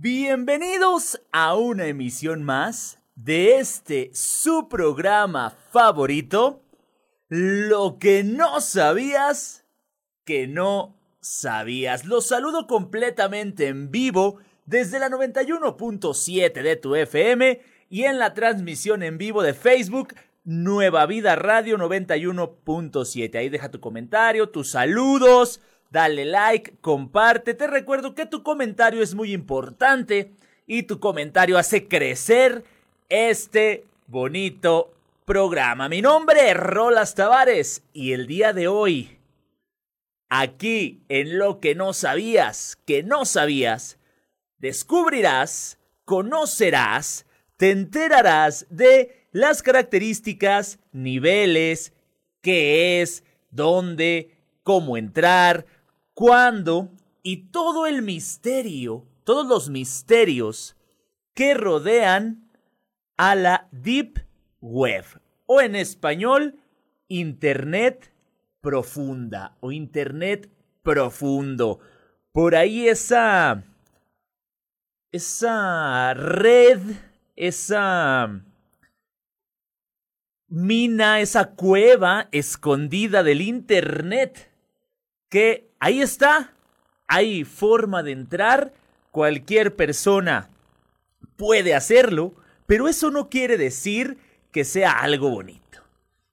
Bienvenidos a una emisión más de este su programa favorito, Lo que no sabías que no sabías. Los saludo completamente en vivo desde la 91.7 de tu FM y en la transmisión en vivo de Facebook Nueva Vida Radio 91.7. Ahí deja tu comentario, tus saludos, dale like, comparte. Te recuerdo que tu comentario es muy importante y tu comentario hace crecer este bonito programa. Mi nombre es Rolas Tavares y el día de hoy, aquí en lo que no sabías, que no sabías, descubrirás, conocerás, te enterarás de las características, niveles, qué es, dónde, cómo entrar, cuándo y todo el misterio, todos los misterios que rodean a la Deep Web o en español Internet profunda o Internet profundo. Por ahí esa esa red, esa mina, esa cueva escondida del Internet, que ahí está, hay forma de entrar, cualquier persona puede hacerlo, pero eso no quiere decir que sea algo bonito.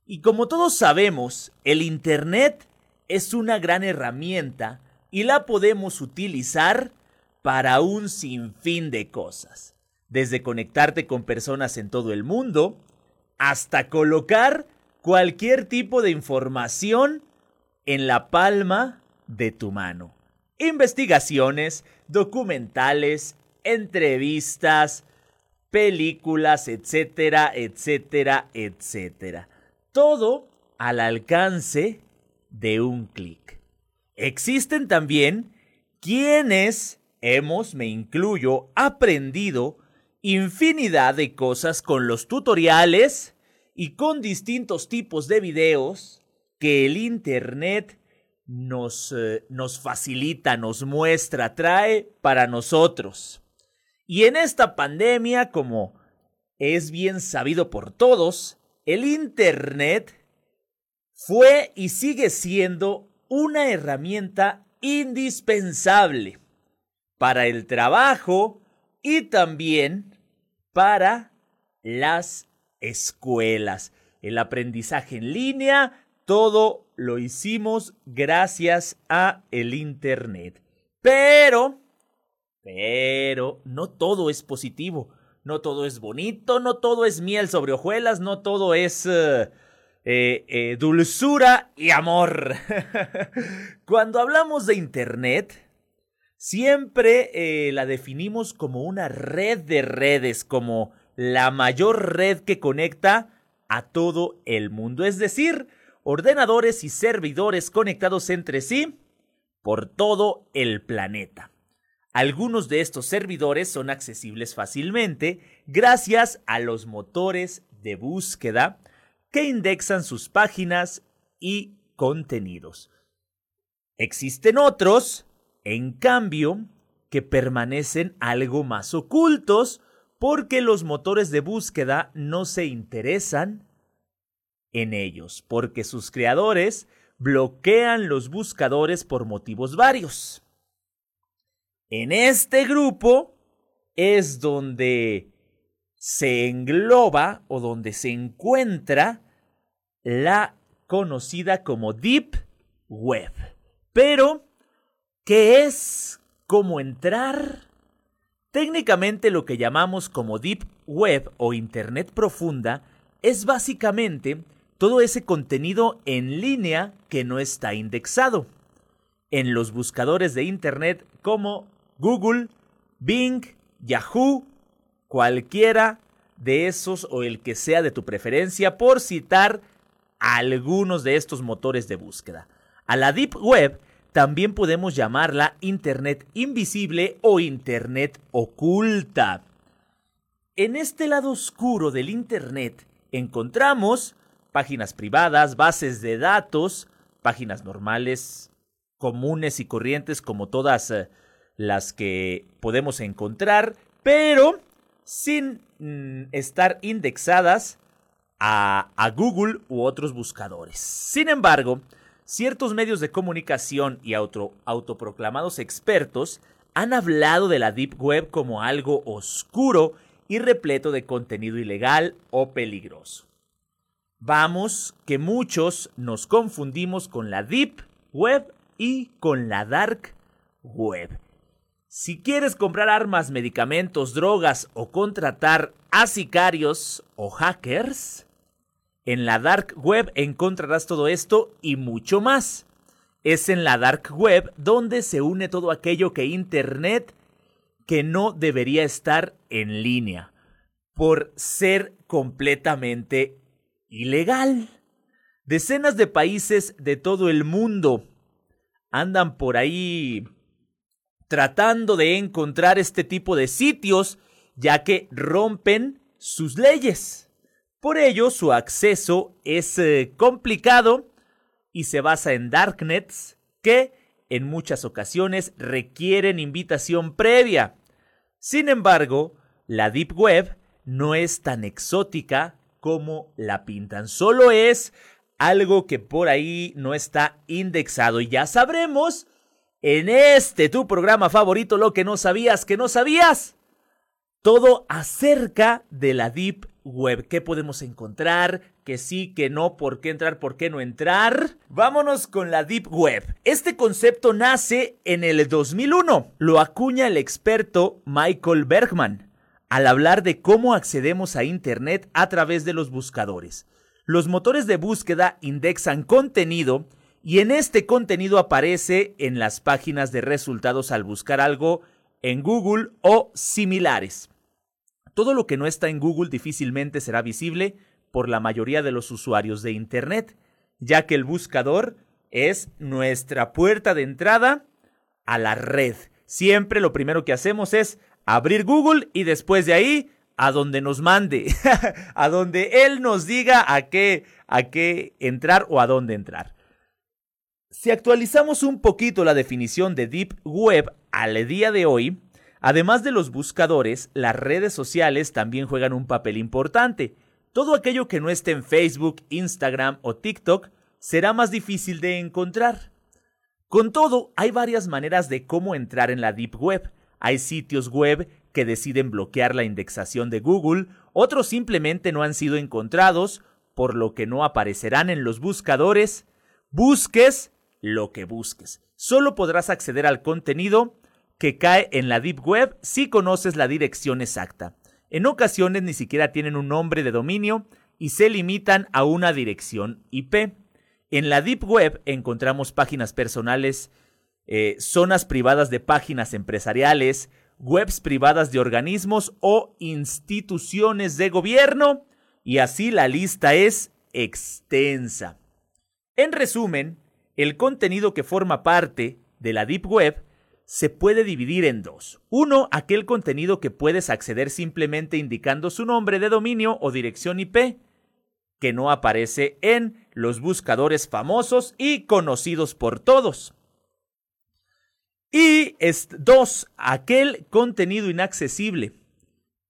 Y como todos sabemos, el Internet es una gran herramienta y la podemos utilizar para un sinfín de cosas. Desde conectarte con personas en todo el mundo, hasta colocar cualquier tipo de información en la palma de tu mano. Investigaciones, documentales, entrevistas, películas, etcétera, etcétera, etcétera. Todo al alcance de un clic. Existen también quienes hemos, me incluyo, aprendido infinidad de cosas con los tutoriales y con distintos tipos de videos que el Internet nos, eh, nos facilita, nos muestra, trae para nosotros. Y en esta pandemia, como es bien sabido por todos, el Internet fue y sigue siendo una herramienta indispensable para el trabajo y también para las escuelas. El aprendizaje en línea, todo lo hicimos gracias a el Internet. Pero, pero, no todo es positivo, no todo es bonito, no todo es miel sobre hojuelas, no todo es... Eh, eh, eh, dulzura y amor. Cuando hablamos de Internet, siempre la definimos como una red de redes, como la mayor red que conecta a todo el mundo, es decir, ordenadores y servidores conectados entre sí por todo el planeta. Algunos de estos servidores son accesibles fácilmente gracias a los motores de búsqueda que indexan sus páginas y contenidos. Existen otros en cambio, que permanecen algo más ocultos porque los motores de búsqueda no se interesan en ellos, porque sus creadores bloquean los buscadores por motivos varios. En este grupo es donde se engloba o donde se encuentra la conocida como Deep Web. Pero ¿Qué es? ¿Cómo entrar? Técnicamente lo que llamamos como Deep Web o Internet profunda es básicamente todo ese contenido en línea que no está indexado. En los buscadores de Internet como Google, Bing, Yahoo, cualquiera de esos o el que sea de tu preferencia por citar algunos de estos motores de búsqueda. A la Deep Web también podemos llamarla Internet invisible o Internet oculta. En este lado oscuro del Internet encontramos páginas privadas, bases de datos, páginas normales, comunes y corrientes como todas, eh, las que podemos encontrar, pero sin mm, estar indexadas a, Google u otros buscadores. Sin embargo, ciertos medios de comunicación y auto, autoproclamados expertos han hablado de la Deep Web como algo oscuro y repleto de contenido ilegal o peligroso. Vamos, que muchos nos confundimos con la Deep Web y con la Dark Web. Si quieres comprar armas, medicamentos, drogas o contratar a sicarios o hackers, en la Dark Web encontrarás todo esto y mucho más. Es en la Dark Web donde se une todo aquello que Internet que no debería estar en línea por ser completamente ilegal. Decenas de países de todo el mundo andan por ahí tratando de encontrar este tipo de sitios, ya que rompen sus leyes. Por ello, su acceso es eh, complicado y se basa en darknets que en muchas ocasiones requieren invitación previa. Sin embargo, la Deep Web no es tan exótica como la pintan, solo es algo que por ahí no está indexado y ya sabremos en este tu programa favorito lo que no sabías que no sabías. Todo acerca de la Deep Web. ¿Qué podemos encontrar? Que sí, que no, por qué entrar, por qué no entrar. Vámonos con la Deep Web. Este concepto nace en el 2001. Lo acuña el experto Michael Bergman al hablar de cómo accedemos a Internet a través de los buscadores. Los motores de búsqueda indexan contenido y en este contenido aparece en las páginas de resultados al buscar algo en Google o similares. Todo lo que no está en Google difícilmente será visible por la mayoría de los usuarios de Internet, ya que el buscador es nuestra puerta de entrada a la red. Siempre lo primero que hacemos es abrir Google y después de ahí a donde nos mande, a donde él nos diga a qué, a qué entrar o a dónde entrar. Si actualizamos un poquito la definición de Deep Web al día de hoy, además de los buscadores, las redes sociales también juegan un papel importante. Todo aquello que no esté en Facebook, Instagram o TikTok será más difícil de encontrar. Con todo, hay varias maneras de cómo entrar en la Deep Web. Hay sitios web que deciden bloquear la indexación de Google, otros simplemente no han sido encontrados, por lo que no aparecerán en los buscadores. Busques lo que busques. Solo podrás acceder al contenido que cae en la Deep Web si conoces la dirección exacta. En ocasiones ni siquiera tienen un nombre de dominio y se limitan a una dirección IP. En la Deep Web encontramos páginas personales, eh, zonas privadas de páginas empresariales, webs privadas de organismos o instituciones de gobierno, y así la lista es extensa. En resumen, el contenido que forma parte de la Deep Web se puede dividir en dos. Uno, aquel contenido que puedes acceder simplemente indicando su nombre de dominio o dirección IP, que no aparece en los buscadores famosos y conocidos por todos. Y dos, aquel contenido inaccesible,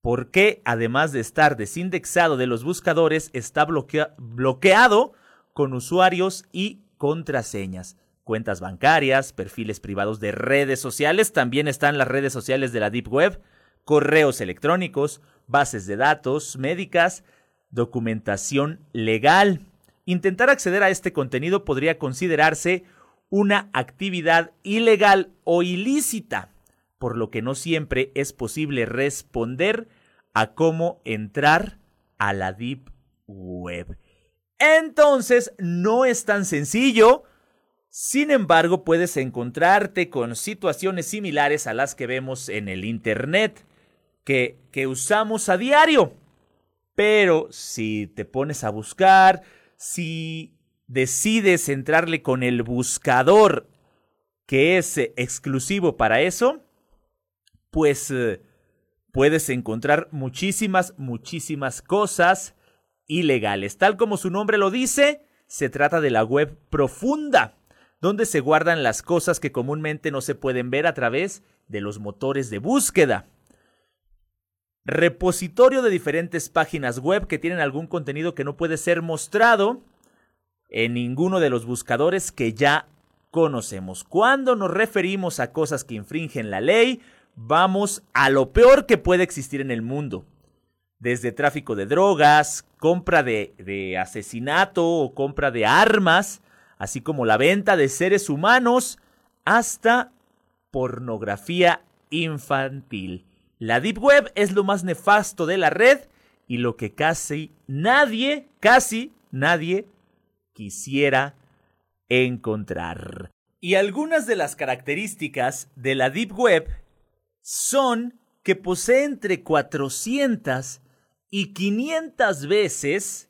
porque además de estar desindexado de los buscadores, está bloqueado con usuarios y contraseñas. Cuentas bancarias, perfiles privados de redes sociales, también están las redes sociales de la Deep Web, correos electrónicos, bases de datos médicas, documentación legal. Intentar acceder a este contenido podría considerarse una actividad ilegal o ilícita, por lo que no siempre es posible responder a cómo entrar a la Deep Web. Entonces, no es tan sencillo. Sin embargo, puedes encontrarte con situaciones similares a las que vemos en el Internet, que, que usamos a diario. Pero si te pones a buscar, si decides entrarle con el buscador que es eh, exclusivo para eso, pues eh, puedes encontrar muchísimas, muchísimas cosas ilegales. Tal como su nombre lo dice, se trata de la web profunda, donde se guardan las cosas que comúnmente no se pueden ver a través de los motores de búsqueda. Repositorio de diferentes páginas web que tienen algún contenido que no puede ser mostrado en ninguno de los buscadores que ya conocemos. Cuando nos referimos a cosas que infringen la ley, vamos a lo peor que puede existir en el mundo. Desde tráfico de drogas, compra de, asesinato o compra de armas, así como la venta de seres humanos, hasta pornografía infantil. La Deep Web es lo más nefasto de la red y lo que casi nadie, casi nadie quisiera encontrar. Y algunas de las características de la Deep Web son que posee entre 400 y 500 veces,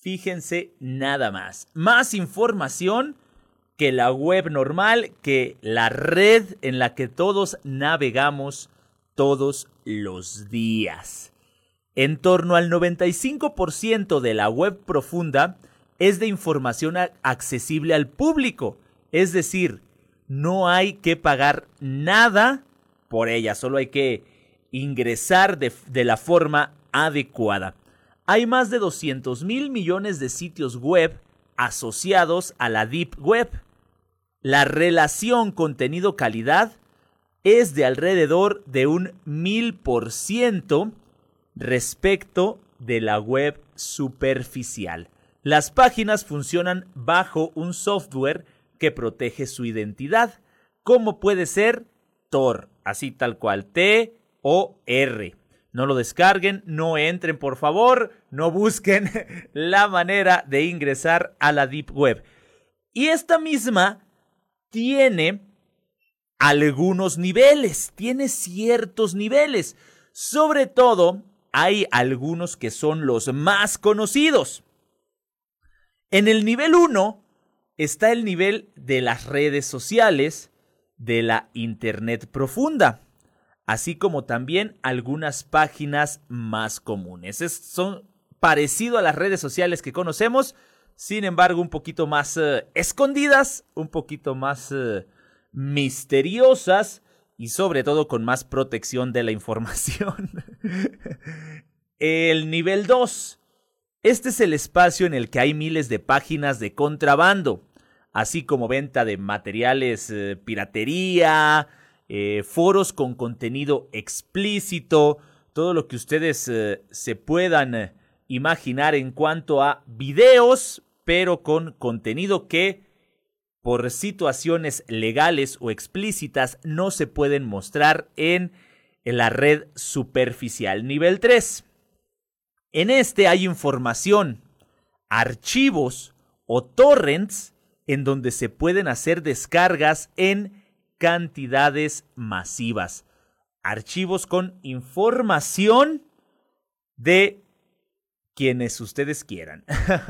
fíjense nada más, más información que la web normal, que la red en la que todos navegamos todos los días. En torno al 95% de la web profunda es de información accesible al público, es decir, no hay que pagar nada por ella, solo hay que ingresar de, la forma adecuada. Hay más de 200 mil millones de sitios web asociados a la Deep Web. La relación contenido-calidad es de alrededor de un mil por ciento respecto de la web superficial. Las páginas funcionan bajo un software que protege su identidad, como puede ser Tor, así tal cual, T o R. No lo descarguen, no entren por favor, no busquen la manera de ingresar a la Deep Web. Y esta misma tiene algunos niveles, tiene ciertos niveles. Sobre todo, hay algunos que son los más conocidos. En el nivel 1 está el nivel de las redes sociales, de la Internet profunda, así como también algunas páginas más comunes. son parecido a las redes sociales que conocemos, sin embargo un poquito más eh, escondidas, un poquito más eh, misteriosas y sobre todo con más protección de la información. el nivel 2 este es el espacio en el que hay miles de páginas de contrabando, así como venta de materiales, eh, piratería, eh, foros con contenido explícito, todo lo que ustedes eh, se puedan imaginar en cuanto a videos, pero con contenido que por situaciones legales o explícitas no se pueden mostrar en la red superficial. Nivel 3. En este hay información, archivos o torrents en donde se pueden hacer descargas en cantidades masivas. Archivos con información de quienes ustedes quieran.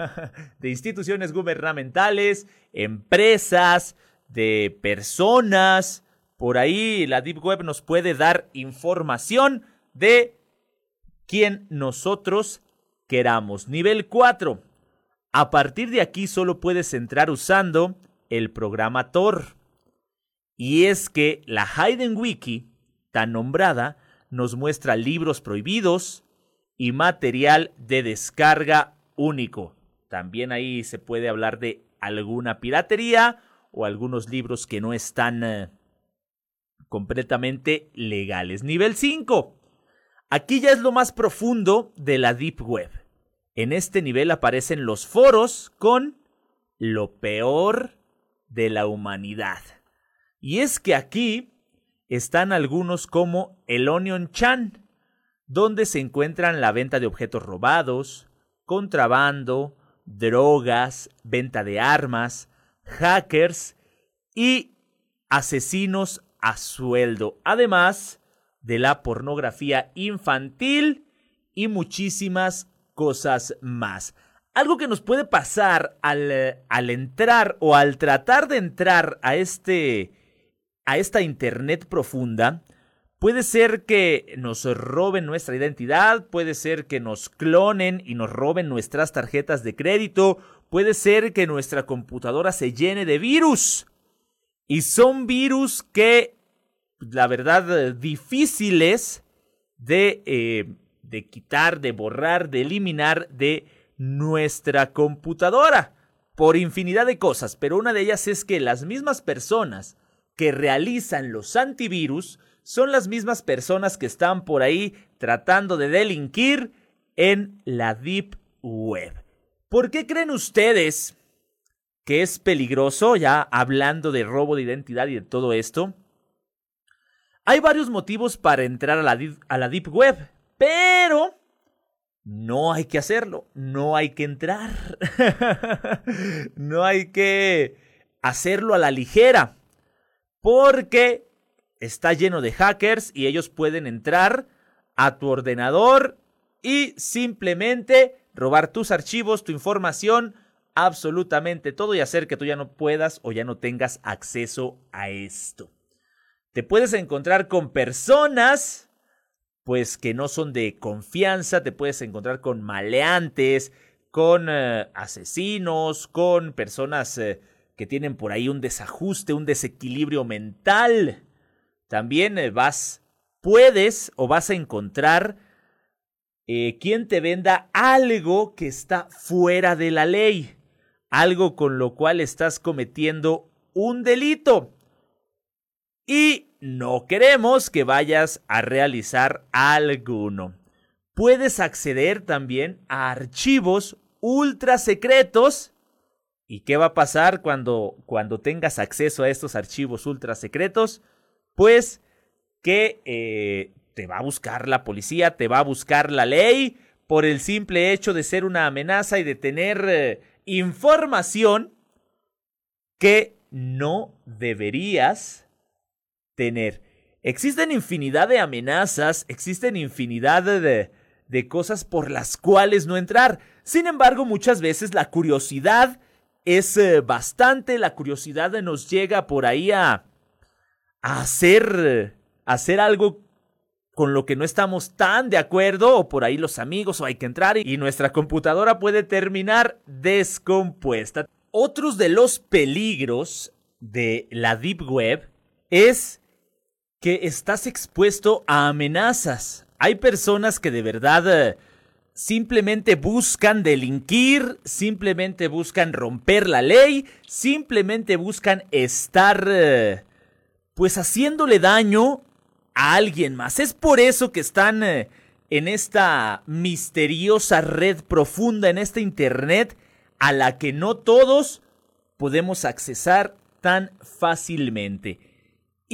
de instituciones gubernamentales, empresas, de personas. Por ahí la Deep Web nos puede dar información de quien nosotros queramos. Nivel 4. A partir de aquí solo puedes entrar usando el programa Tor. Y es que la Hayden Wiki, tan nombrada, nos muestra libros prohibidos y material de descarga único. También ahí se puede hablar de alguna piratería o algunos libros que no están eh, completamente legales. Nivel 5. Aquí ya es lo más profundo de la Deep Web. En este nivel aparecen los foros con lo peor de la humanidad. Y es que aquí están algunos como el Onion Chan, donde se encuentran la venta de objetos robados, contrabando, drogas, venta de armas, hackers y asesinos a sueldo. Además, de la pornografía infantil y muchísimas cosas más. Algo que nos puede pasar al, al, entrar o al tratar de entrar a este a esta internet profunda puede ser que nos roben nuestra identidad, puede ser que nos clonen y nos roben nuestras tarjetas de crédito, puede ser que nuestra computadora se llene de virus. Y son virus que la verdad, difíciles de, de quitar, de borrar, de eliminar de nuestra computadora por infinidad de cosas, pero una de ellas es que las mismas personas que realizan los antivirus son las mismas personas que están por ahí tratando de delinquir en la Deep Web. ¿Por qué creen ustedes que es peligroso, ya hablando de robo de identidad y de todo esto? Hay varios motivos para entrar a la, Deep Web, pero no hay que hacerlo, no hay que entrar, no hay que hacerlo a la ligera, porque está lleno de hackers y ellos pueden entrar a tu ordenador y simplemente robar tus archivos, tu información, absolutamente todo y hacer que tú ya no puedas o ya no tengas acceso a esto. Te puedes encontrar con personas pues que no son de confianza, te puedes encontrar con maleantes, con eh, asesinos, con personas eh, que tienen por ahí un desajuste, un desequilibrio mental. También eh, vas, puedes o vas a encontrar quien te venda algo que está fuera de la ley, algo con lo cual estás cometiendo un delito. Y no queremos que vayas a realizar alguno. Puedes acceder también a archivos ultra secretos. ¿Y qué va a pasar cuando, cuando tengas acceso a estos archivos ultra secretos? Pues que eh, te va a buscar la policía, te va a buscar la ley por el simple hecho de ser una amenaza y de tener eh, información que no deberías tener. Existen infinidad de amenazas, existen infinidad de, de cosas por las cuales no entrar. Sin embargo, muchas veces la curiosidad es eh, bastante, la curiosidad nos llega por ahí a, a hacer, a hacer algo con lo que no estamos tan de acuerdo, o por ahí los amigos, o hay que entrar, y nuestra computadora puede terminar descompuesta. Otros de los peligros de la Deep Web es que estás expuesto a amenazas. Hay personas que de verdad eh, simplemente buscan delinquir, simplemente buscan romper la ley, simplemente buscan estar eh, pues haciéndole daño a alguien más. Es por eso que están eh, en esta misteriosa red profunda, en esta Internet, a la que no todos podemos accesar tan fácilmente.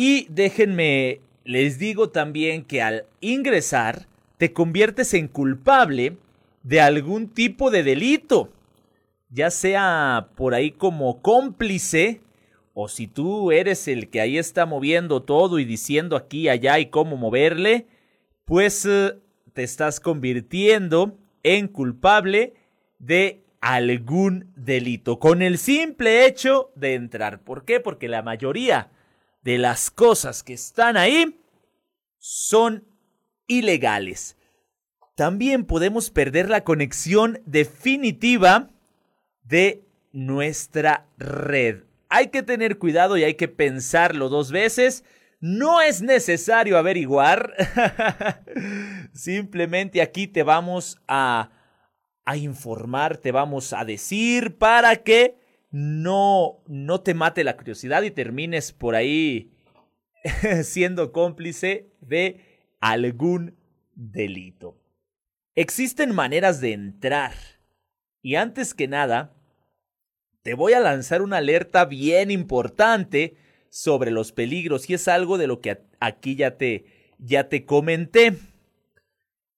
Y déjenme, les digo también que al ingresar te conviertes en culpable de algún tipo de delito, ya sea por ahí como cómplice, o si tú eres el que ahí está moviendo todo y diciendo aquí, allá y cómo moverle, pues eh, te estás convirtiendo en culpable de algún delito con el simple hecho de entrar. ¿Por qué? Porque la mayoría de las cosas que están ahí son ilegales. También podemos perder la conexión definitiva de nuestra red. Hay que tener cuidado y hay que pensarlo dos veces. No es necesario averiguar. Simplemente aquí te vamos a, a informar, te vamos a decir para que no, no te mate la curiosidad y termines por ahí siendo cómplice de algún delito. Existen maneras de entrar. Y antes que nada, te voy a lanzar una alerta bien importante sobre los peligros y es algo de lo que aquí ya te, ya te comenté.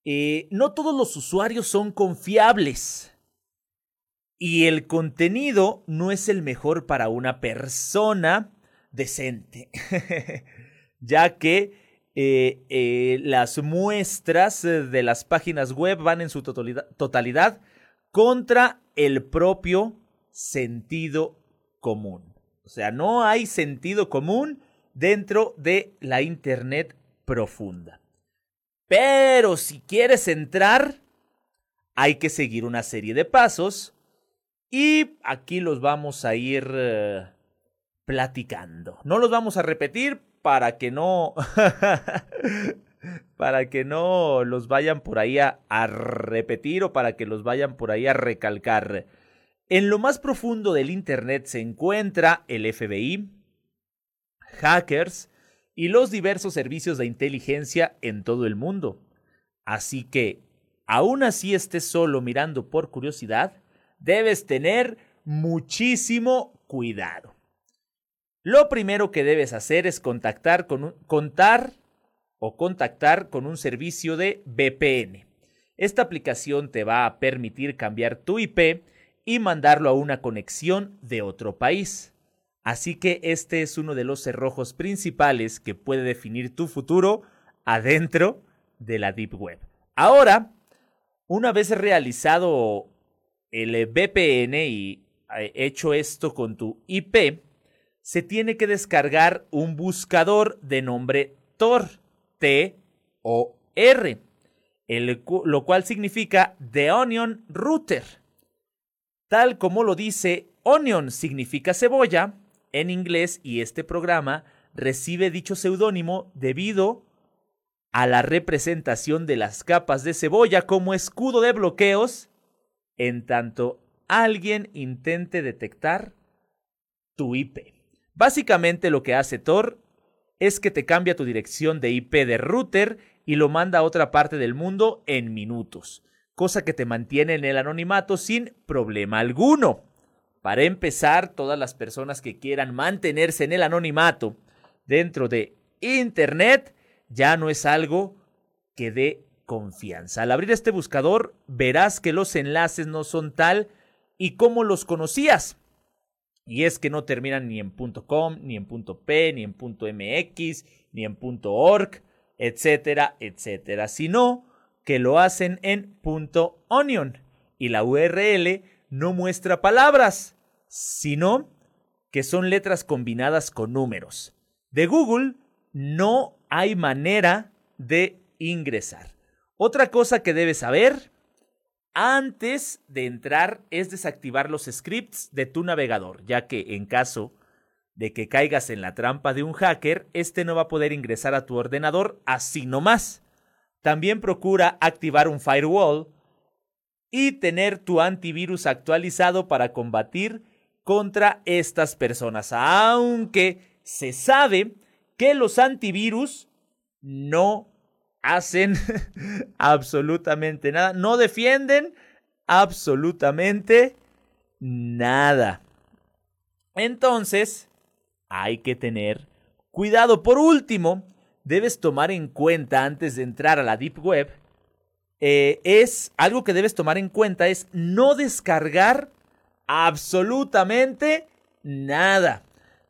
Eh, no todos los usuarios son confiables y el contenido no es el mejor para una persona decente, ya que eh, eh, las muestras de las páginas web van en su totalidad, totalidad contra el propio sentido común. O sea, no hay sentido común dentro de la Internet profunda. Pero si quieres entrar, hay que seguir una serie de pasos y aquí los vamos a ir eh, platicando. No los vamos a repetir para que no para que no los vayan por ahí a, repetir o para que los vayan por ahí a recalcar. En lo más profundo del Internet se encuentra el FBI, hackers y los diversos servicios de inteligencia en todo el mundo. Así que, aún así estés solo mirando por curiosidad, debes tener muchísimo cuidado. Lo primero que debes hacer es contactar con un, contar o contactar con un servicio de VPN. Esta aplicación te va a permitir cambiar tu IP y mandarlo a una conexión de otro país. Así que este es uno de los cerrojos principales que puede definir tu futuro adentro de la Deep Web. Ahora, una vez realizado el VPN y eh, hecho esto con tu IP, se tiene que descargar un buscador de nombre Tor. T-O-R, lo cual significa The Onion Router. Tal como lo dice, onion significa cebolla en inglés y este programa recibe dicho seudónimo debido a la representación de las capas de cebolla como escudo de bloqueos en tanto alguien intente detectar tu IP. Básicamente lo que hace Tor es que te cambia tu dirección de IP de router y lo manda a otra parte del mundo en minutos, cosa que te mantiene en el anonimato sin problema alguno. Para empezar, todas las personas que quieran mantenerse en el anonimato dentro de Internet ya no es algo que dé confianza. Al abrir este buscador verás que los enlaces no son tal y como los conocías. Y es que no terminan ni en .com, ni en .p, ni en .mx, ni en .org, etcétera, etcétera, sino que lo hacen en .onion y la URL no muestra palabras, sino que son letras combinadas con números. De Google no hay manera de ingresar. Otra cosa que debes saber antes de entrar es desactivar los scripts de tu navegador, ya que en caso de que caigas en la trampa de un hacker, este no va a poder ingresar a tu ordenador así nomás. También procura activar un firewall y tener tu antivirus actualizado para combatir contra estas personas, aunque se sabe que los antivirus no hacen absolutamente nada, no defienden absolutamente nada. Entonces, hay que tener cuidado. Por último, debes tomar en cuenta antes de entrar a la Deep Web, eh, es algo que debes tomar en cuenta es no descargar absolutamente nada,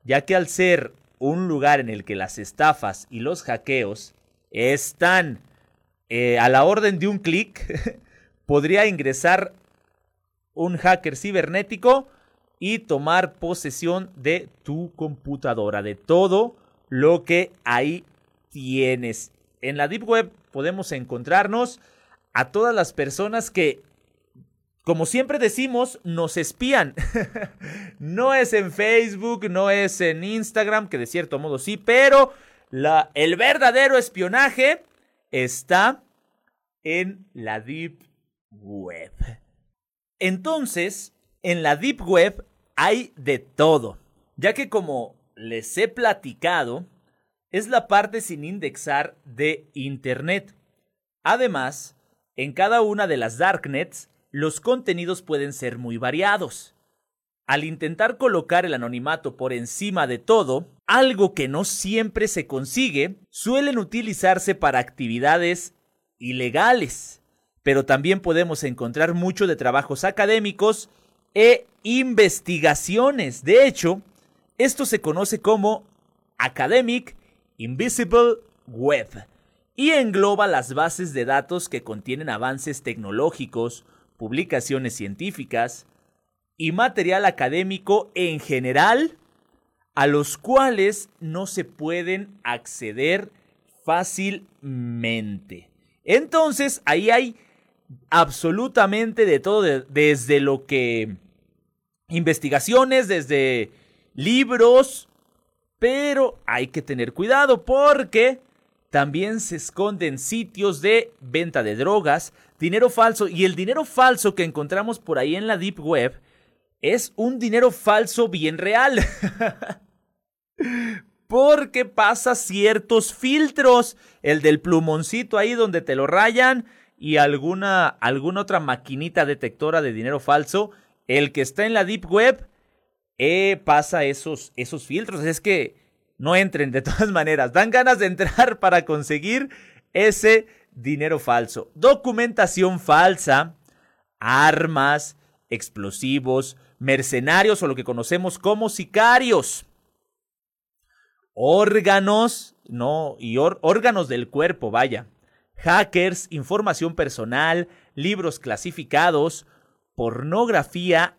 ya que al ser un lugar en el que las estafas y los hackeos están eh, a la orden de un clic, podría ingresar un hacker cibernético y tomar posesión de tu computadora, de todo lo que ahí tienes. En la Deep Web podemos encontrarnos a todas las personas que, como siempre decimos, nos espían. no es en Facebook, no es en Instagram, que de cierto modo sí, pero el verdadero espionaje está en la Deep Web. Entonces, en la Deep Web hay de todo, ya que como les he platicado, es la parte sin indexar de Internet. Además, en cada una de las darknets, los contenidos pueden ser muy variados. Al intentar colocar el anonimato por encima de todo, algo que no siempre se consigue, suelen utilizarse para actividades ilegales. Pero también podemos encontrar mucho de trabajos académicos e investigaciones. De hecho, esto se conoce como Academic Invisible Web y engloba las bases de datos que contienen avances tecnológicos, publicaciones científicas, y material académico en general a los cuales no se pueden acceder fácilmente. Entonces, ahí hay absolutamente de todo, desde lo que investigaciones, desde libros, Pero hay que tener cuidado porque también se esconden sitios de venta de drogas, dinero falso y el dinero falso que encontramos por ahí en la Deep Web es un dinero falso bien real. Porque pasa ciertos filtros, el del plumoncito ahí donde te lo rayan y alguna, alguna otra maquinita detectora de dinero falso, el que está en la Deep Web eh, pasa esos, esos filtros. Es que no entren de todas maneras. Dan ganas de entrar para conseguir ese dinero falso. Documentación falsa, armas, explosivos, mercenarios o lo que conocemos como sicarios. Órganos, no, y órganos del cuerpo, vaya. Hackers, información personal, libros clasificados, pornografía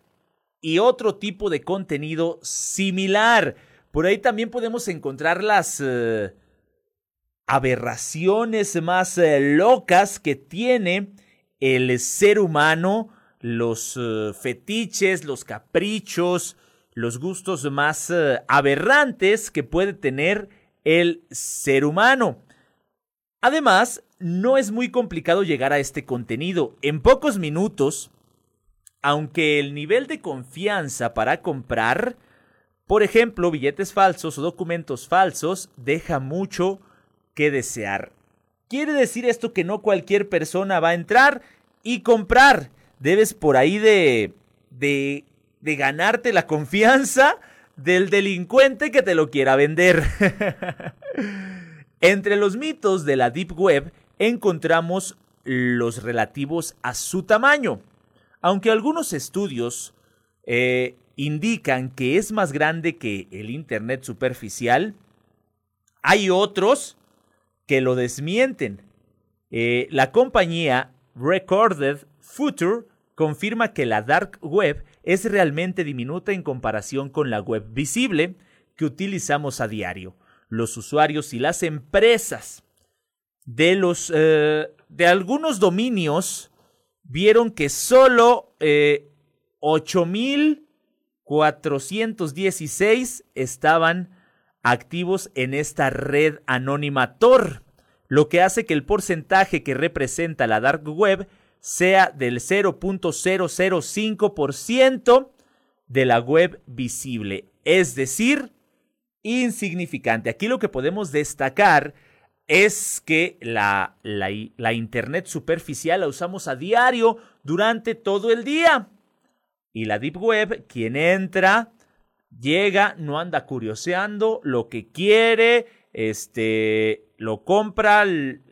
y otro tipo de contenido similar. Por ahí también podemos encontrar las eh, aberraciones más eh, locas que tiene el ser humano, los eh, fetiches, los caprichos, los gustos más aberrantes que puede tener el ser humano. Además, no es muy complicado llegar a este contenido. En pocos minutos, aunque el nivel de confianza para comprar por ejemplo, billetes falsos o documentos falsos deja mucho que desear. Quiere decir esto que no cualquier persona va a entrar y comprar. Debes por ahí de, de, de ganarte la confianza del delincuente que te lo quiera vender. Entre los mitos de la Deep Web encontramos los relativos a su tamaño. Aunque algunos estudios eh, indican que es más grande que el Internet superficial, hay otros que lo desmienten. Eh, la compañía Recorded Future confirma que la Dark Web es realmente diminuta en comparación con la web visible que utilizamos a diario. Los usuarios y las empresas de los eh, de algunos dominios vieron que solo eh, 8000 416 estaban activos en esta red anónima Tor, lo que hace que el porcentaje que representa la dark web sea del 0.005% de la web visible, es decir, insignificante. Aquí lo que podemos destacar es que la, la, la Internet superficial la usamos a diario durante todo el día. Y la Deep Web, quien entra, llega, no anda curioseando, lo que quiere, este, lo compra,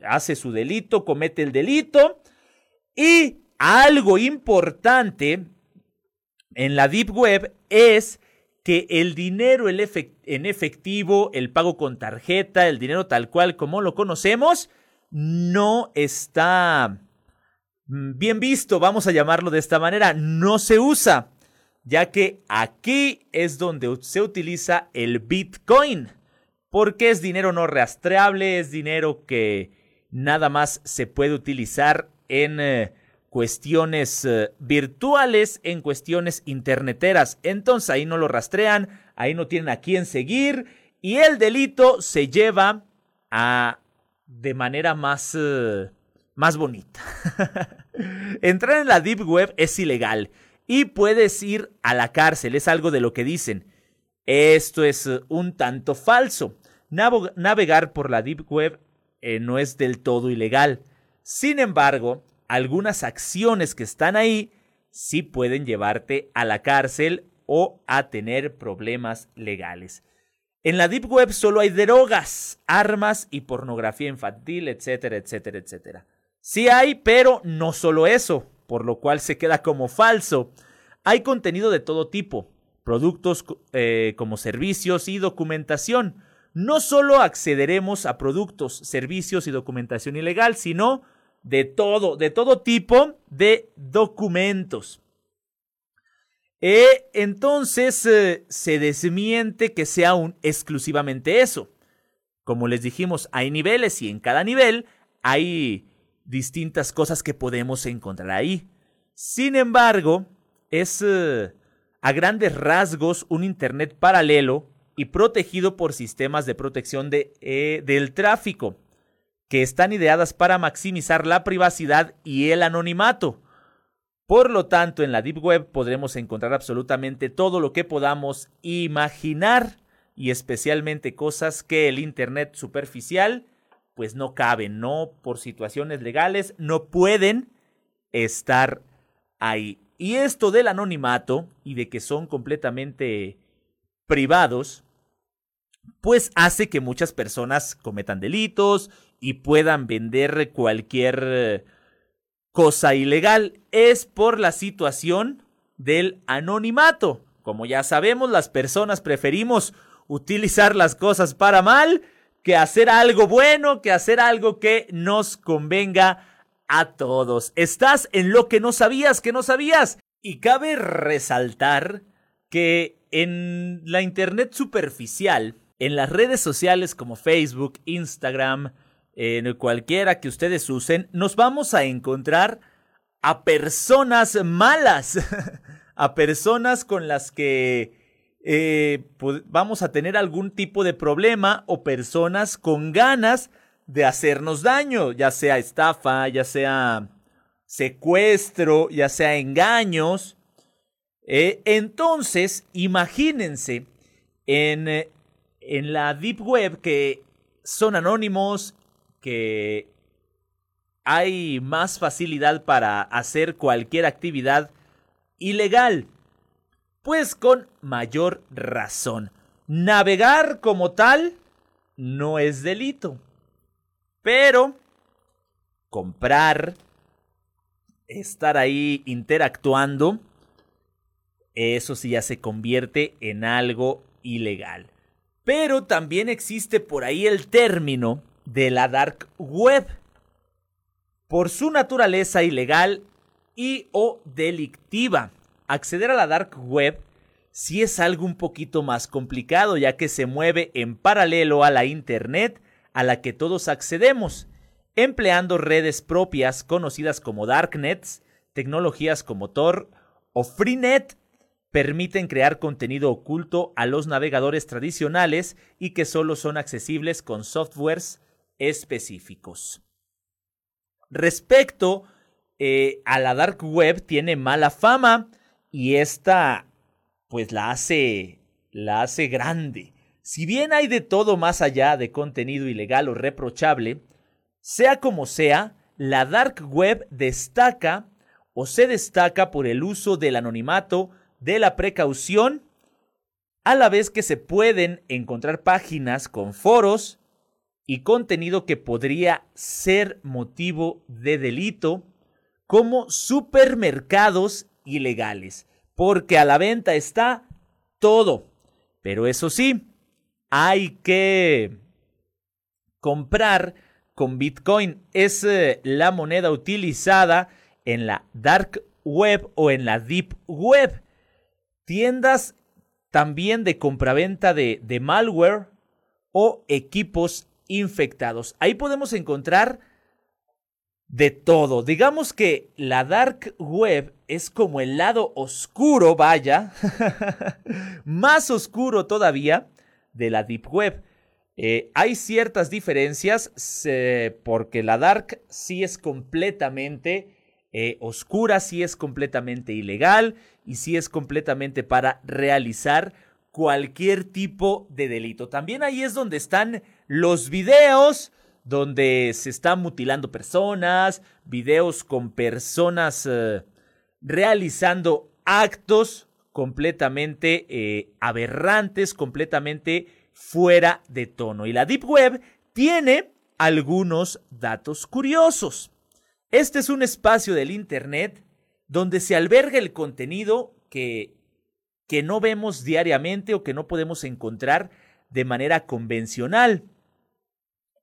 hace su delito, comete el delito. Y algo importante en la Deep Web es que el dinero en efectivo, el pago con tarjeta, el dinero tal cual como lo conocemos, no está Mm, bien visto, vamos a llamarlo de esta manera, no se usa, ya que aquí es donde se utiliza el Bitcoin, porque es dinero no rastreable, es dinero que nada más se puede utilizar en eh, cuestiones eh, virtuales, en cuestiones interneteras. Entonces ahí no lo rastrean, ahí no tienen a quién seguir y el delito se lleva a de manera más... Eh, más bonita. Entrar en la Deep Web es ilegal y puedes ir a la cárcel, es algo de lo que dicen. Esto es un tanto falso. navegar por la Deep Web no es del todo ilegal. Sin embargo, algunas acciones que están ahí sí pueden llevarte a la cárcel o a tener problemas legales. En la Deep Web solo hay drogas, armas y pornografía infantil, etcétera, etcétera, etcétera. Sí hay, pero no solo eso, por lo cual se queda como falso. Hay contenido de todo tipo, productos eh, como servicios y documentación. No solo accederemos a productos, servicios y documentación ilegal, sino de todo, de todo tipo de documentos. Eh, entonces eh, se desmiente que sea un, exclusivamente eso. Como les dijimos, hay niveles y en cada nivel hay distintas cosas que podemos encontrar ahí. Sin embargo, es eh, a grandes rasgos un Internet paralelo y protegido por sistemas de protección de, eh, del tráfico, que están ideadas para maximizar la privacidad y el anonimato. Por lo tanto, en la Deep Web podremos encontrar absolutamente todo lo que podamos imaginar y especialmente cosas que el Internet superficial pues no caben, no por situaciones legales, no pueden estar ahí. Y esto del anonimato y de que son completamente privados, pues hace que muchas personas cometan delitos y puedan vender cualquier cosa ilegal. Es por la situación del anonimato. Como ya sabemos, las personas preferimos utilizar las cosas para mal que hacer algo bueno, que hacer algo que nos convenga a todos. Estás en lo que no sabías, que no sabías. Y cabe resaltar que en la Internet superficial, en las redes sociales como Facebook, Instagram, en cualquiera que ustedes usen, nos vamos a encontrar a personas malas, a personas con las que eh, vamos a tener algún tipo de problema o personas con ganas de hacernos daño, ya sea estafa, ya sea secuestro, ya sea engaños. Eh, entonces, imagínense en, en la Deep Web que son anónimos, que hay más facilidad para hacer cualquier actividad ilegal. Pues con mayor razón. Navegar como tal no es delito. Pero comprar, estar ahí interactuando, eso sí ya se convierte en algo ilegal. Pero también existe por ahí el término de la dark web. Por su naturaleza ilegal y o delictiva acceder a la dark web sí es algo un poquito más complicado, ya que se mueve en paralelo a la Internet a la que todos accedemos, empleando redes propias conocidas como darknets, tecnologías como Tor o Freenet permiten crear contenido oculto a los navegadores tradicionales y que solo son accesibles con softwares específicos. Respecto eh, a la dark web, tiene mala fama, y esta pues la hace la hace grande. Si bien hay de todo más allá de contenido ilegal o reprochable, sea como sea, la dark web destaca o se destaca por el uso del anonimato, de la precaución, a la vez que se pueden encontrar páginas con foros y contenido que podría ser motivo de delito, como supermercados ilegales, porque a la venta está todo. Pero eso sí, hay que comprar con Bitcoin. Es eh, la moneda utilizada en la dark web o en la deep web. Tiendas también de compraventa de, de malware o equipos infectados. Ahí podemos encontrar de todo. Digamos que la dark web es como el lado oscuro, vaya, más oscuro todavía de la deep web. Eh, hay ciertas diferencias porque la dark sí es completamente eh, oscura, sí es completamente ilegal y sí es completamente para realizar cualquier tipo de delito. También ahí es donde están los videos donde se están mutilando personas, videos con personas eh, realizando actos completamente eh, aberrantes, completamente fuera de tono. Y la Deep Web tiene algunos datos curiosos. Este es un espacio del Internet donde se alberga el contenido que, que no vemos diariamente o que no podemos encontrar de manera convencional.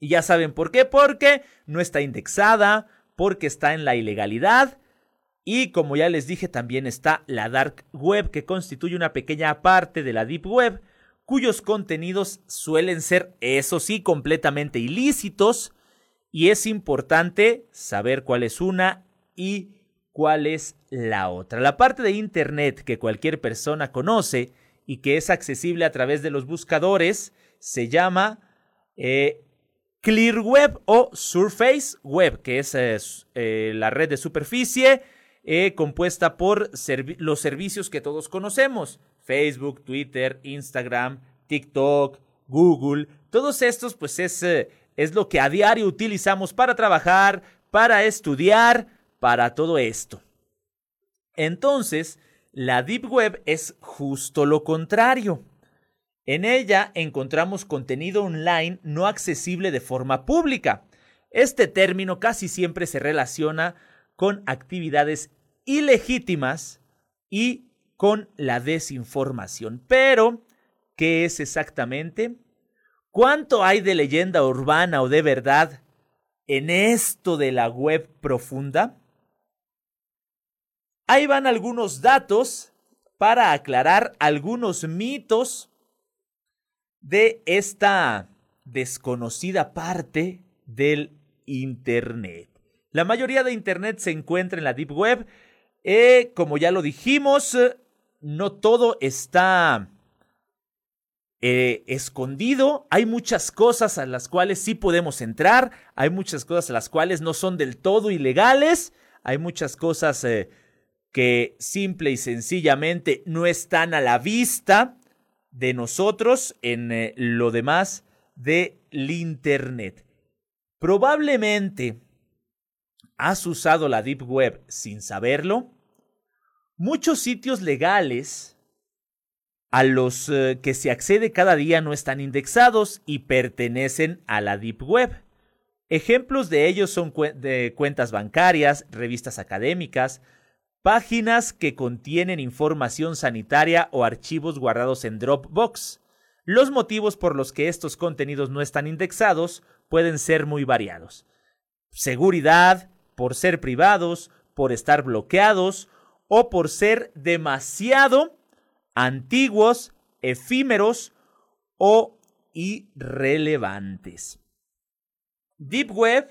Y ya saben por qué, porque no está indexada, porque está en la ilegalidad. Y como ya les dije, también está la dark web, que constituye una pequeña parte de la deep web, cuyos contenidos suelen ser, eso sí, completamente ilícitos. Y es importante saber cuál es una y cuál es la otra. La parte de Internet que cualquier persona conoce y que es accesible a través de los buscadores se llama eh, Clear Web o Surface Web, que es eh, la red de superficie eh, compuesta por los servicios que todos conocemos, Facebook, Twitter, Instagram, TikTok, Google, todos estos pues es, es lo que a diario utilizamos para trabajar, para estudiar, para todo esto. Entonces, la Deep Web es justo lo contrario. En ella encontramos contenido online no accesible de forma pública. Este término casi siempre se relaciona con actividades ilegítimas y con la desinformación. Pero, ¿qué es exactamente? ¿Cuánto hay de leyenda urbana o de verdad en esto de la web profunda? Ahí van algunos datos para aclarar algunos mitos de esta desconocida parte del Internet. La mayoría de Internet se encuentra en la Deep Web. Eh, como ya lo dijimos, no todo está eh, escondido. Hay muchas cosas a las cuales sí podemos entrar. Hay muchas cosas a las cuales no son del todo ilegales. Hay muchas cosas eh, que simple y sencillamente no están a la vista de nosotros en eh, lo demás del Internet. Probablemente has usado la Deep Web sin saberlo. Muchos sitios legales a los eh, que se accede cada día no están indexados y pertenecen a la Deep Web. Ejemplos de ellos son cuentas bancarias, revistas académicas, Páginas que contienen información sanitaria o archivos guardados en Dropbox. Los motivos por los que estos contenidos no están indexados pueden ser muy variados. Seguridad, por ser privados, por estar bloqueados o por ser demasiado antiguos, efímeros o irrelevantes. Deep Web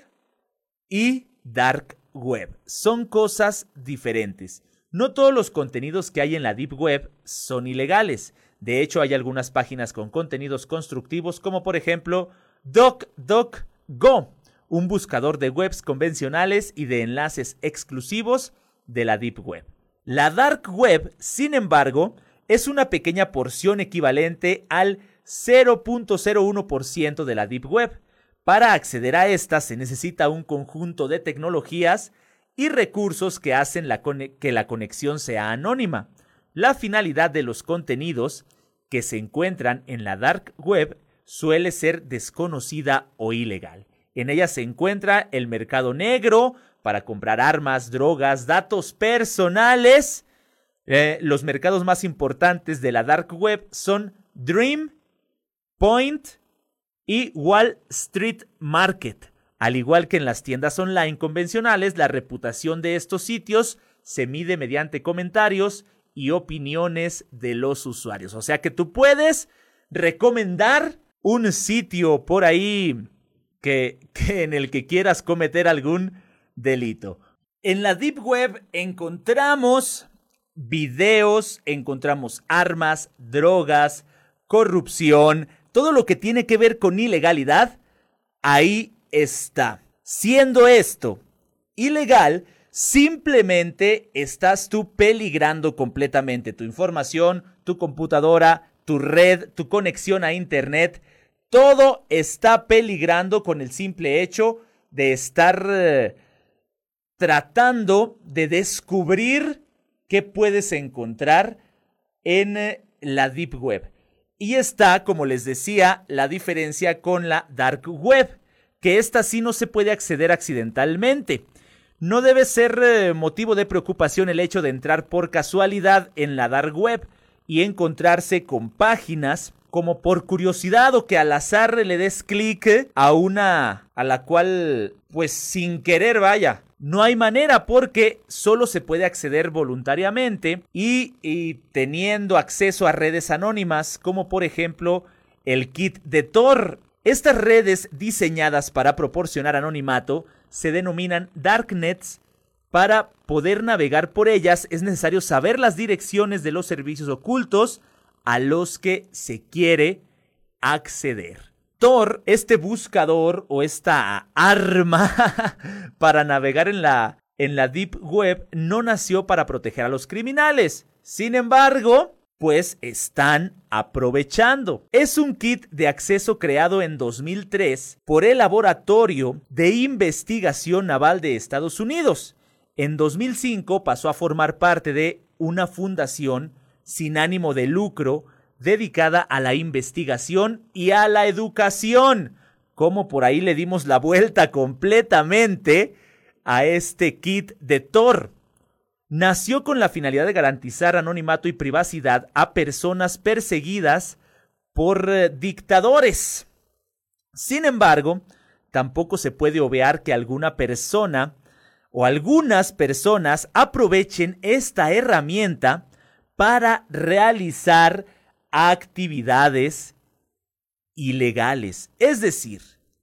y Dark Web. Son cosas diferentes. No todos los contenidos que hay en la Deep Web son ilegales. De hecho, hay algunas páginas con contenidos constructivos como por ejemplo DocDocGo, un buscador de webs convencionales y de enlaces exclusivos de la Deep Web. La Dark Web, sin embargo, es una pequeña porción equivalente al 0.01% de la Deep Web para acceder a esta se necesita un conjunto de tecnologías y recursos que hacen que la conexión sea anónima. La finalidad de los contenidos que se encuentran en la dark web suele ser desconocida o ilegal. En ella se encuentra el mercado negro para comprar armas, drogas, datos personales. Eh, los mercados más importantes de la dark web son Dream, Point, y Wall Street Market. Al igual que en las tiendas online convencionales, la reputación de estos sitios se mide mediante comentarios y opiniones de los usuarios. O sea que tú puedes recomendar un sitio por ahí que, que en el que quieras cometer algún delito. En la Deep Web encontramos videos, encontramos armas, drogas, corrupción, todo lo que tiene que ver con ilegalidad, ahí está. Siendo esto ilegal, simplemente estás tú peligrando completamente tu información, tu computadora, tu red, tu conexión a Internet. Todo está peligrando con el simple hecho de estar eh, tratando de descubrir qué puedes encontrar en eh, la Deep Web. Y está, como les decía, la diferencia con la Dark Web, que esta sí no se puede acceder accidentalmente. No debe ser eh, motivo de preocupación el hecho de entrar por casualidad en la Dark Web y encontrarse con páginas como por curiosidad o que al azar le des clic a una a la cual pues sin querer vaya no hay manera porque solo se puede acceder voluntariamente y, teniendo acceso a redes anónimas como por ejemplo el kit de Tor. Estas redes diseñadas para proporcionar anonimato se denominan darknets. Para poder navegar por ellas es necesario saber las direcciones de los servicios ocultos a los que se quiere acceder. Tor, este buscador o esta arma para navegar en la, en la Deep Web, no nació para proteger a los criminales. Sin embargo, pues están aprovechando. Es un kit de acceso creado en 2003 por el Laboratorio de Investigación Naval de Estados Unidos. En 2005 pasó a formar parte de una fundación sin ánimo de lucro dedicada a la investigación y a la educación. Como por ahí le dimos la vuelta completamente a este kit de Thor. Nació con la finalidad de garantizar anonimato y privacidad a personas perseguidas por eh, dictadores. Sin embargo, tampoco se puede obviar que alguna persona o algunas personas aprovechen esta herramienta para realizar actividades ilegales. Es decir,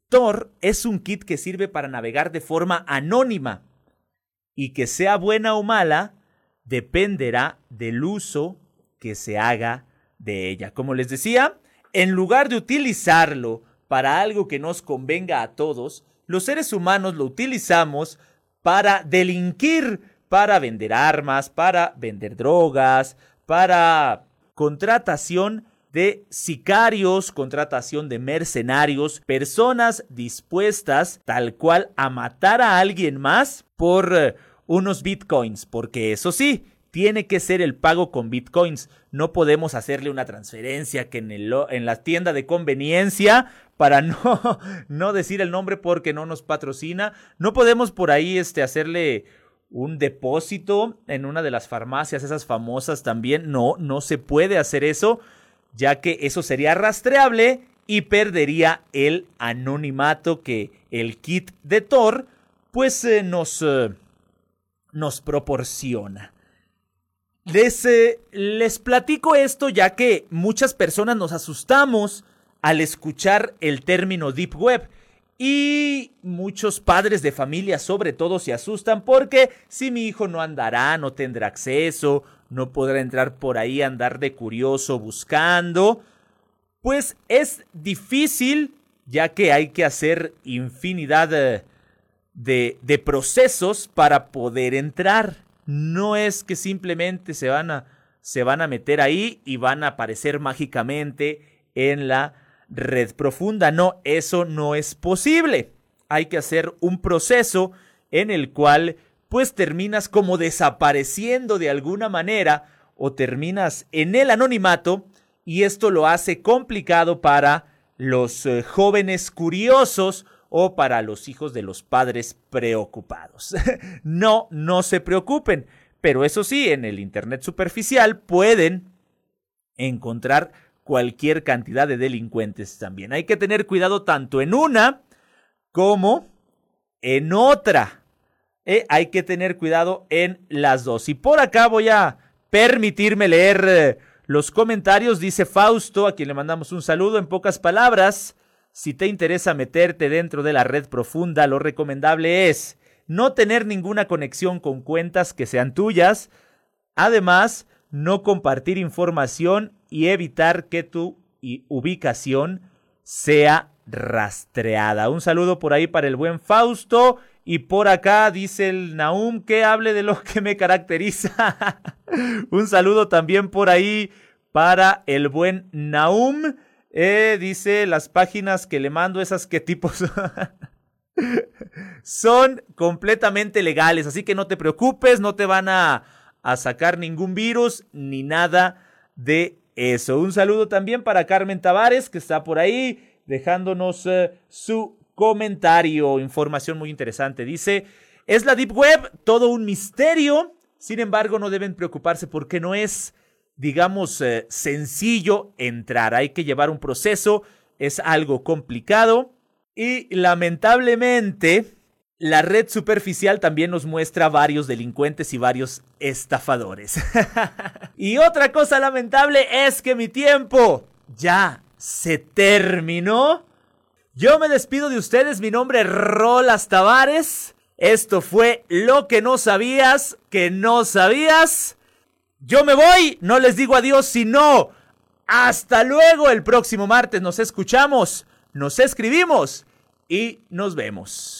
Tor es un kit que sirve para navegar de forma anónima y que sea buena o mala dependerá del uso que se haga de ella. Como les decía, en lugar de utilizarlo para algo que nos convenga a todos, los seres humanos lo utilizamos para delinquir, para vender armas, para vender drogas, para contratación de sicarios, contratación de mercenarios, personas dispuestas tal cual a matar a alguien más por eh, unos bitcoins, porque eso sí, tiene que ser el pago con bitcoins. No podemos hacerle una transferencia que en, el, en la tienda de conveniencia para no, no decir el nombre porque no nos patrocina. No podemos por ahí este, hacerle un depósito en una de las farmacias, esas famosas también. No, no se puede hacer eso, ya que eso sería rastreable y perdería el anonimato que el kit de Thor pues eh, nos, eh, nos proporciona. Les, eh, les platico esto ya que muchas personas nos asustamos al escuchar el término Deep Web. Y muchos padres de familia sobre todo se asustan porque si mi hijo no andará, no tendrá acceso, no podrá entrar por ahí andar de curioso buscando, pues es difícil ya que hay que hacer infinidad de, de, de procesos para poder entrar. No es que simplemente se van a, se van a meter ahí y van a aparecer mágicamente en la red profunda. No, eso no es posible. Hay que hacer un proceso en el cual pues terminas como desapareciendo de alguna manera o terminas en el anonimato y esto lo hace complicado para los eh, jóvenes curiosos o para los hijos de los padres preocupados. no, no se preocupen, pero eso sí, en el Internet superficial pueden encontrar cualquier cantidad de delincuentes también. Hay que tener cuidado tanto en una como en otra. Eh, hay que tener cuidado en las dos. Y por acá voy a permitirme leer eh, los comentarios. Dice Fausto, a quien le mandamos un saludo en pocas palabras. Si te interesa meterte dentro de la red profunda, lo recomendable es no tener ninguna conexión con cuentas que sean tuyas. Además, no compartir información y evitar que tu ubicación sea rastreada. Un saludo por ahí para el buen Fausto. Y por acá dice el Naum que hable de lo que me caracteriza. Un saludo también por ahí para el buen Naum. Eh, dice las páginas que le mando, esas que tipos son completamente legales. Así que no te preocupes, no te van a, a sacar ningún virus ni nada de eso. Un saludo también para Carmen Tavares, que está por ahí dejándonos eh, su comentario. Información muy interesante. Dice, es la Deep Web, todo un misterio. Sin embargo, no deben preocuparse porque no es, digamos, eh, sencillo entrar. Hay que llevar un proceso, es algo complicado. Y lamentablemente, la red superficial también nos muestra varios delincuentes y varios estafadores. y otra cosa lamentable es que mi tiempo ya se terminó. Yo me despido de ustedes, mi nombre es Rolas Tavares. Esto fue lo que no sabías, que no sabías. Yo me voy, no les digo adiós, sino Hasta luego, el próximo martes nos escuchamos, nos escribimos y nos vemos.